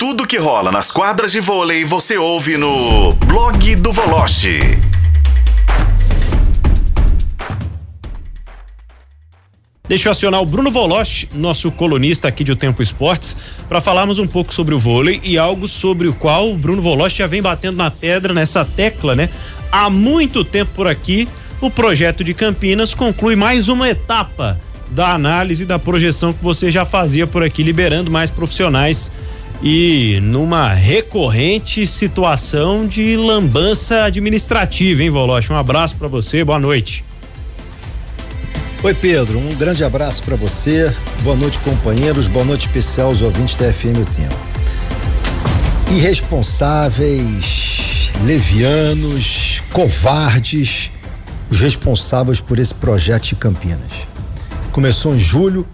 Tudo que rola nas quadras de vôlei você ouve no blog do Voloche. Deixa eu acionar o Bruno Voloche, nosso colunista aqui de O Tempo Esportes, para falarmos um pouco sobre o vôlei e algo sobre o qual o Bruno Voloche já vem batendo na pedra nessa tecla, né? Há muito tempo por aqui, o projeto de Campinas conclui mais uma etapa da análise da projeção que você já fazia por aqui, liberando mais profissionais e numa recorrente situação de lambança administrativa, hein, Voloche? Um abraço para você, boa noite. Oi, Pedro, um grande abraço para você. Boa noite, companheiros. Boa noite especial aos ouvintes da FM O Tempo. Irresponsáveis, levianos, covardes, os responsáveis por esse projeto de Campinas. Começou em julho,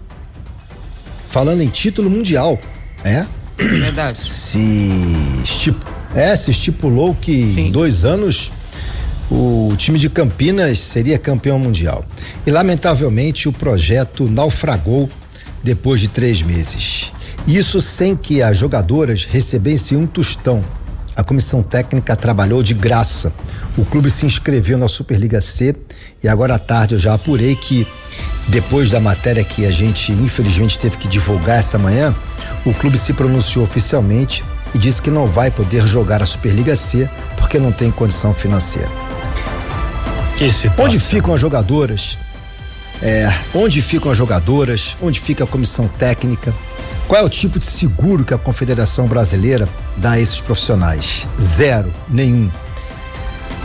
falando em título mundial, é? Verdade. Se, estip, é, se estipulou que Sim. em dois anos o time de Campinas seria campeão mundial. E lamentavelmente o projeto naufragou depois de três meses. Isso sem que as jogadoras recebessem um tostão. A comissão técnica trabalhou de graça. O clube se inscreveu na Superliga C e agora à tarde eu já apurei que depois da matéria que a gente infelizmente teve que divulgar essa manhã, o clube se pronunciou oficialmente e disse que não vai poder jogar a Superliga C porque não tem condição financeira. Onde ficam as jogadoras? É, onde ficam as jogadoras? Onde fica a comissão técnica? Qual é o tipo de seguro que a Confederação Brasileira dá a esses profissionais? Zero, nenhum.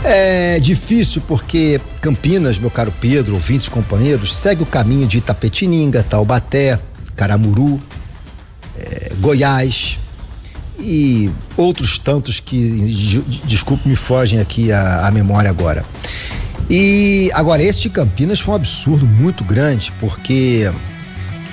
É difícil porque Campinas, meu caro Pedro, ouvintes, companheiros, segue o caminho de Itapetininga, Taubaté, Caramuru, é, Goiás e outros tantos que, desculpe, me fogem aqui a, a memória agora. E agora, este Campinas foi um absurdo muito grande, porque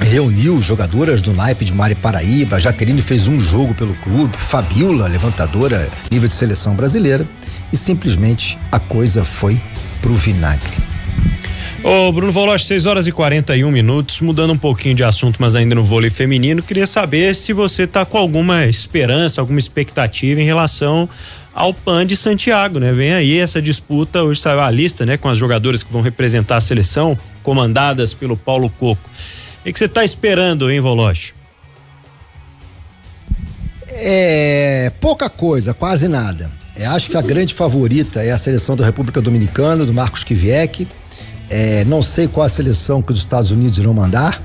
reuniu jogadoras do naipe de Mari Paraíba, Jaqueline fez um jogo pelo clube, Fabiola, levantadora nível de seleção brasileira e simplesmente a coisa foi pro vinagre. Ô Bruno Voloche, 6 horas e 41 minutos, mudando um pouquinho de assunto, mas ainda no vôlei feminino, queria saber se você tá com alguma esperança, alguma expectativa em relação ao PAN de Santiago, né? Vem aí essa disputa, hoje saiu a lista, né, com as jogadoras que vão representar a seleção, comandadas pelo Paulo Coco. O que você está esperando, hein, Voloche? É pouca coisa, quase nada. É, acho que a grande favorita é a seleção da República Dominicana, do Marcos Kivek. É, não sei qual a seleção que os Estados Unidos irão mandar.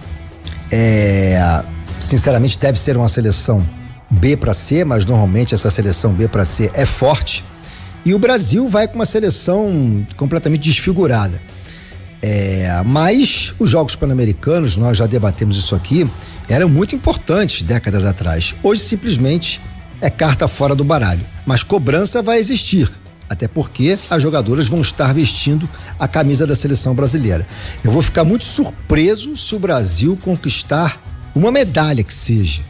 É, sinceramente, deve ser uma seleção B para C, mas normalmente essa seleção B para C é forte. E o Brasil vai com uma seleção completamente desfigurada. É, mas os Jogos Pan-Americanos, nós já debatemos isso aqui, eram muito importantes décadas atrás. Hoje, simplesmente, é carta fora do baralho. Mas cobrança vai existir, até porque as jogadoras vão estar vestindo a camisa da seleção brasileira. Eu vou ficar muito surpreso se o Brasil conquistar uma medalha que seja.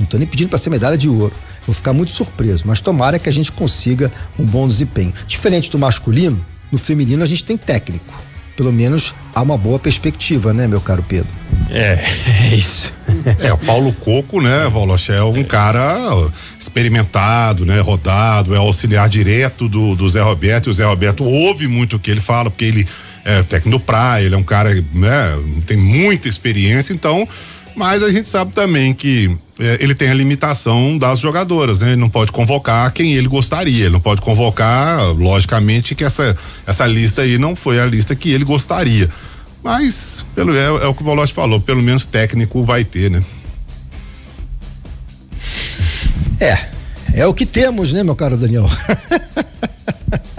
Não estou nem pedindo para ser medalha de ouro. Vou ficar muito surpreso, mas tomara que a gente consiga um bom desempenho. Diferente do masculino, no feminino a gente tem técnico pelo menos há uma boa perspectiva, né, meu caro Pedro? É, é isso. É, o Paulo Coco, né, Voloche, é um cara experimentado, né, rodado, é auxiliar direto do, do Zé Roberto, e o Zé Roberto ouve muito o que ele fala, porque ele é técnico do praia, ele é um cara, né, tem muita experiência, então, mas a gente sabe também que é, ele tem a limitação das jogadoras, né? Ele não pode convocar quem ele gostaria, ele não pode convocar, logicamente, que essa, essa lista aí não foi a lista que ele gostaria. Mas, pelo, é, é o que o Volote falou, pelo menos técnico vai ter, né? É, é o que temos, né, meu caro Daniel?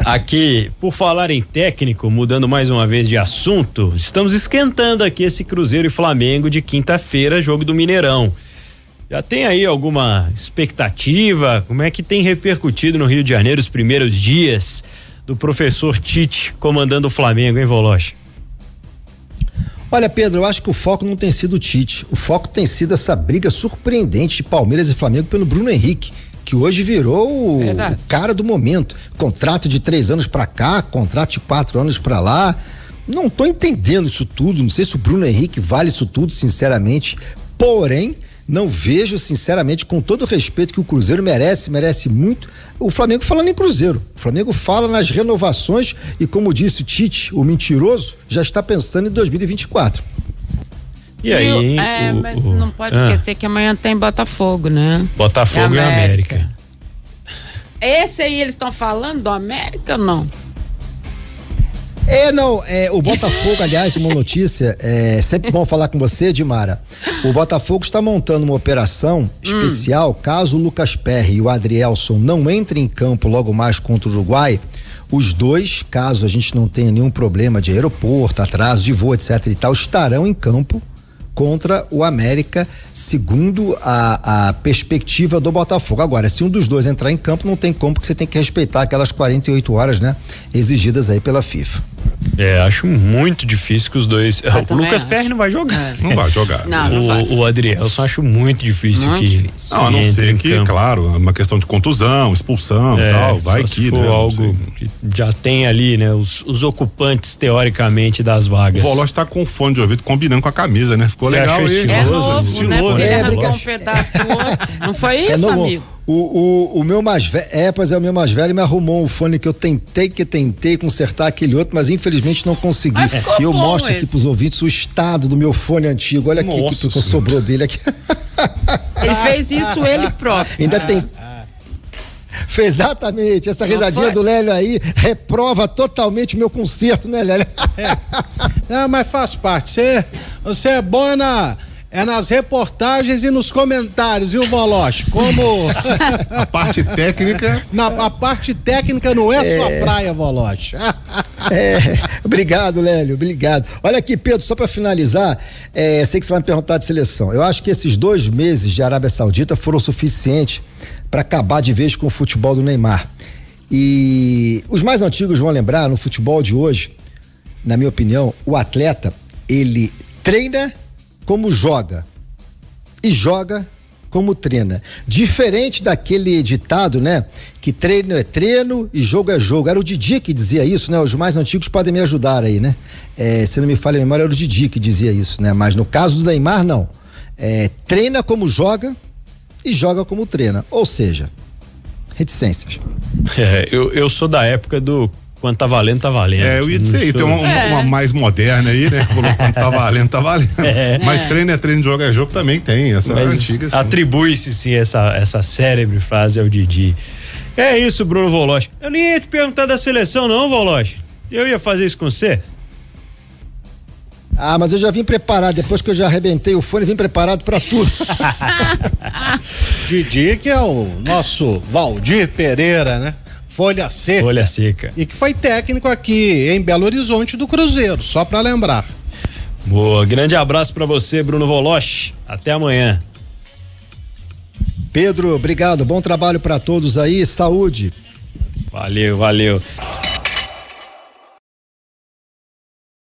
Aqui, por falar em técnico, mudando mais uma vez de assunto, estamos esquentando aqui esse Cruzeiro e Flamengo de quinta-feira, jogo do Mineirão. Já tem aí alguma expectativa? Como é que tem repercutido no Rio de Janeiro os primeiros dias do professor Tite comandando o Flamengo, hein, Voloche? Olha, Pedro, eu acho que o foco não tem sido o Tite. O foco tem sido essa briga surpreendente de Palmeiras e Flamengo pelo Bruno Henrique, que hoje virou o, cara do momento. Contrato de três anos para cá, contrato de quatro anos para lá. Não tô entendendo isso tudo. Não sei se o Bruno Henrique vale isso tudo, sinceramente. Porém, Não vejo, sinceramente, com todo o respeito que o Cruzeiro merece, merece muito. O Flamengo fala nem Cruzeiro. O Flamengo fala nas renovações e, como disse Tite, o mentiroso, já está pensando em 2024. E aí? é, o, mas o, não pode ah, esquecer que amanhã tem Botafogo, né? Botafogo e América. América. Esse aí eles estão falando do América ou não? É, não, é, o Botafogo, aliás, uma notícia, é sempre bom falar com você, Dimara. O Botafogo está montando uma operação especial, hum. caso o Lucas Perry e o Adrielson não entrem em campo logo mais contra o Uruguai, os dois, caso a gente não tenha nenhum problema de aeroporto, atraso de voo, etc e tal, estarão em campo contra o América, segundo a, a perspectiva do Botafogo. Agora, se um dos dois entrar em campo, não tem como, porque você tem que respeitar aquelas 48 horas, né? Exigidas aí pela FIFA. É, acho muito difícil que os dois. Eu o Lucas Perry não vai jogar. Não vai jogar. Não, não o, vai. o Adrielson acho muito difícil muito que. Difícil. Não, a não ser que, campo. claro, é uma questão de contusão, expulsão e é, tal. Vai que, for né? algo que já tem ali, né? Os, os ocupantes, teoricamente, das vagas. O Voloche tá com fone de ouvido combinando com a camisa, né? Ficou Você legal aí. Estiloso, é novo, estiloso. Né? É, Ele um pedaço. Não foi É isso, amigo? O, o, o meu mais velho, é, pois é, o meu mais velho me arrumou um fone que eu tentei que tentei consertar aquele outro, mas infelizmente não consegui. E eu mostro esse. aqui pros ouvintes o estado do meu fone antigo. Olha aqui o que sobrou dele aqui. Ele fez isso ele próprio. Ainda tem Foi exatamente. Essa não risadinha foi? do Lélio aí reprova totalmente o meu conserto, né, Lélio? É. Não, mas faz parte. Você, você é bom na é nas reportagens e nos comentários, viu, Voloche? Como. a parte técnica. Na, a parte técnica não é, é... sua praia, Voloche. é, obrigado, Lélio, obrigado. Olha aqui, Pedro, só para finalizar, é, sei que você vai me perguntar de seleção. Eu acho que esses dois meses de Arábia Saudita foram suficientes para acabar de vez com o futebol do Neymar. E os mais antigos vão lembrar, no futebol de hoje, na minha opinião, o atleta, ele treina como joga e joga como treina. Diferente daquele ditado, né? Que treino é treino e jogo é jogo. Era o Didi que dizia isso, né? Os mais antigos podem me ajudar aí, né? É, se não me falha a memória, era o Didi que dizia isso, né? Mas no caso do Neymar, não. É, treina como joga e joga como treina. Ou seja, reticências. É, eu, eu sou da época do quando tá valendo, tá valendo. É, eu ia dizer aí, tem uma, é. uma, mais moderna aí, né? Falou quando tá valendo, tá valendo. É. Mas treino é treino, jogo é jogo também tem, essa Mas antiga. Assim. Atribui-se sim essa, essa célebre frase ao Didi. É isso, Bruno Voloche. Eu nem ia te perguntar da seleção, não, Voloche. Eu ia fazer isso com você. Ah, mas eu já vim preparado. Depois que eu já arrebentei o fone, vim preparado para tudo. Didi, que é o nosso Valdir Pereira, né? Folha Seca. Folha Seca. E que foi técnico aqui em Belo Horizonte do Cruzeiro, só para lembrar. Boa, grande abraço para você, Bruno Voloche. Até amanhã. Pedro, obrigado. Bom trabalho para todos aí. Saúde. Valeu, valeu.